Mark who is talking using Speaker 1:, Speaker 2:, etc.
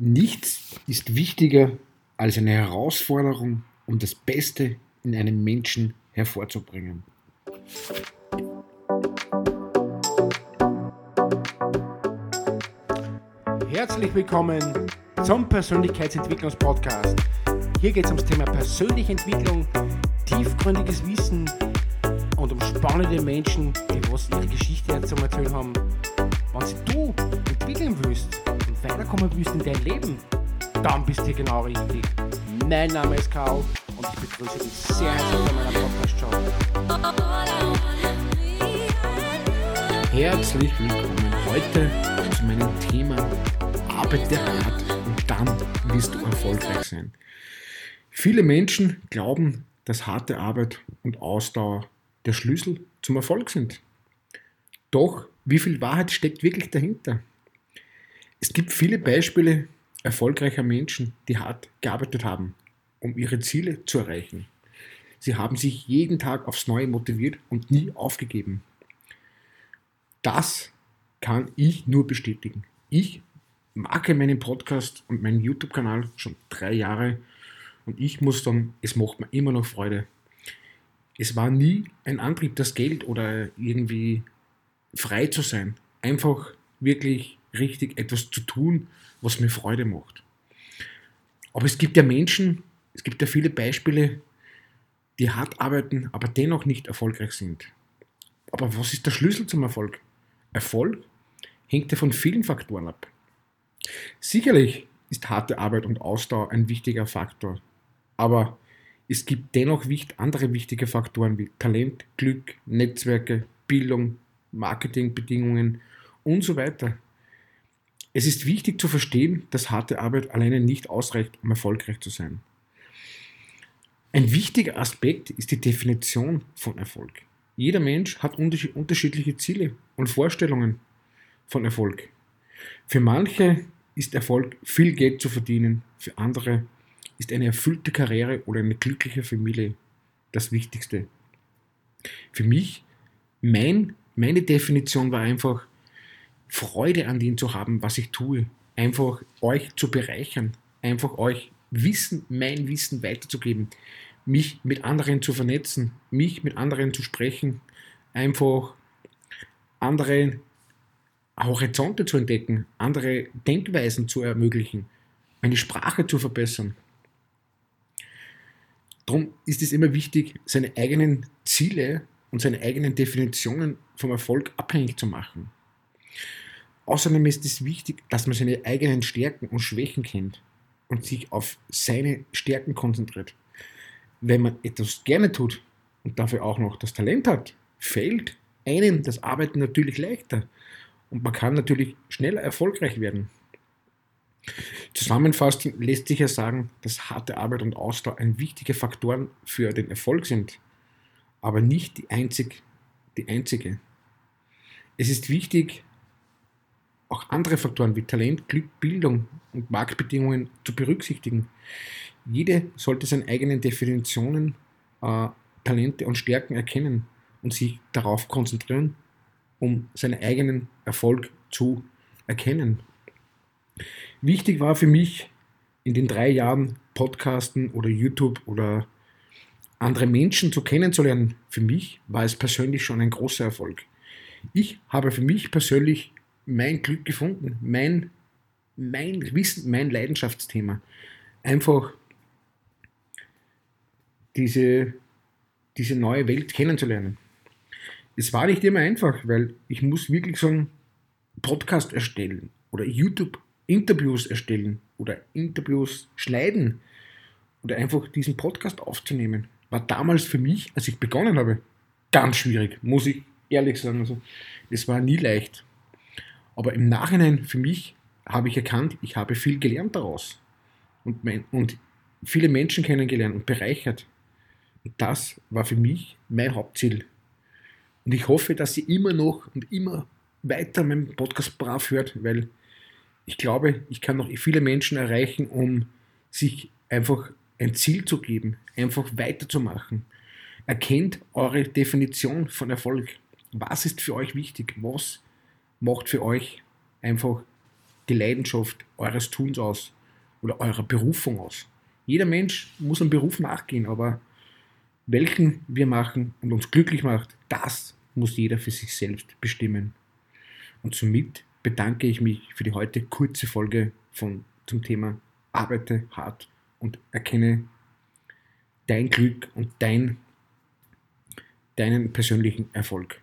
Speaker 1: Nichts ist wichtiger als eine Herausforderung, um das Beste in einem Menschen hervorzubringen. Herzlich willkommen zum Persönlichkeitsentwicklungspodcast. Hier geht es ums Thema persönliche Entwicklung, tiefgründiges Wissen und um spannende Menschen, die was ihre Geschichte zu erzählen haben. Wenn du entwickeln willst, weiterkommen willst in dein Leben, dann bist du hier genau richtig. Mein Name ist Karl und ich begrüße dich sehr herzlich in meiner Podcast-Show. Herzlich willkommen heute zu meinem Thema Arbeite hart und dann wirst du erfolgreich sein. Viele Menschen glauben, dass harte Arbeit und Ausdauer der Schlüssel zum Erfolg sind. Doch wie viel Wahrheit steckt wirklich dahinter? Es gibt viele Beispiele erfolgreicher Menschen, die hart gearbeitet haben, um ihre Ziele zu erreichen. Sie haben sich jeden Tag aufs Neue motiviert und nie aufgegeben. Das kann ich nur bestätigen. Ich mag meinen Podcast und meinen YouTube-Kanal schon drei Jahre und ich muss sagen, es macht mir immer noch Freude. Es war nie ein Antrieb, das Geld oder irgendwie frei zu sein. Einfach wirklich richtig etwas zu tun, was mir Freude macht. Aber es gibt ja Menschen, es gibt ja viele Beispiele, die hart arbeiten, aber dennoch nicht erfolgreich sind. Aber was ist der Schlüssel zum Erfolg? Erfolg hängt ja von vielen Faktoren ab. Sicherlich ist harte Arbeit und Ausdauer ein wichtiger Faktor, aber es gibt dennoch andere wichtige Faktoren wie Talent, Glück, Netzwerke, Bildung, Marketingbedingungen und so weiter. Es ist wichtig zu verstehen, dass harte Arbeit alleine nicht ausreicht, um erfolgreich zu sein. Ein wichtiger Aspekt ist die Definition von Erfolg. Jeder Mensch hat unterschiedliche Ziele und Vorstellungen von Erfolg. Für manche ist Erfolg, viel Geld zu verdienen, für andere ist eine erfüllte Karriere oder eine glückliche Familie das Wichtigste. Für mich, mein, meine Definition war einfach, Freude an dem zu haben, was ich tue. Einfach euch zu bereichern. Einfach euch Wissen, mein Wissen weiterzugeben. Mich mit anderen zu vernetzen. Mich mit anderen zu sprechen. Einfach andere Horizonte zu entdecken. Andere Denkweisen zu ermöglichen. Meine Sprache zu verbessern. Darum ist es immer wichtig, seine eigenen Ziele und seine eigenen Definitionen vom Erfolg abhängig zu machen. Außerdem ist es wichtig, dass man seine eigenen Stärken und Schwächen kennt und sich auf seine Stärken konzentriert. Wenn man etwas gerne tut und dafür auch noch das Talent hat, fällt einem das Arbeiten natürlich leichter und man kann natürlich schneller erfolgreich werden. Zusammenfassend lässt sich ja sagen, dass harte Arbeit und Ausdauer ein wichtige Faktoren für den Erfolg sind, aber nicht die, einzig, die einzige. Es ist wichtig, auch andere Faktoren wie Talent, Glück, Bildung und Marktbedingungen zu berücksichtigen. Jede sollte seine eigenen Definitionen, äh, Talente und Stärken erkennen und sich darauf konzentrieren, um seinen eigenen Erfolg zu erkennen. Wichtig war für mich in den drei Jahren Podcasten oder YouTube oder andere Menschen zu kennenzulernen. Für mich war es persönlich schon ein großer Erfolg. Ich habe für mich persönlich mein Glück gefunden, mein, mein Wissen, mein Leidenschaftsthema. Einfach diese, diese neue Welt kennenzulernen. Es war nicht immer einfach, weil ich muss wirklich so einen Podcast erstellen oder YouTube-Interviews erstellen oder Interviews schneiden oder einfach diesen Podcast aufzunehmen. War damals für mich, als ich begonnen habe, ganz schwierig, muss ich ehrlich sagen. Also, es war nie leicht. Aber im Nachhinein für mich habe ich erkannt, ich habe viel gelernt daraus und, mein, und viele Menschen kennengelernt und bereichert. Und das war für mich mein Hauptziel. Und ich hoffe, dass ihr immer noch und immer weiter meinen Podcast brav hört, weil ich glaube, ich kann noch viele Menschen erreichen, um sich einfach ein Ziel zu geben, einfach weiterzumachen. Erkennt eure Definition von Erfolg. Was ist für euch wichtig? Was macht für euch einfach die Leidenschaft eures Tuns aus oder eurer Berufung aus. Jeder Mensch muss einem Beruf nachgehen, aber welchen wir machen und uns glücklich macht, das muss jeder für sich selbst bestimmen. Und somit bedanke ich mich für die heute kurze Folge von, zum Thema Arbeite hart und erkenne dein Glück und dein, deinen persönlichen Erfolg.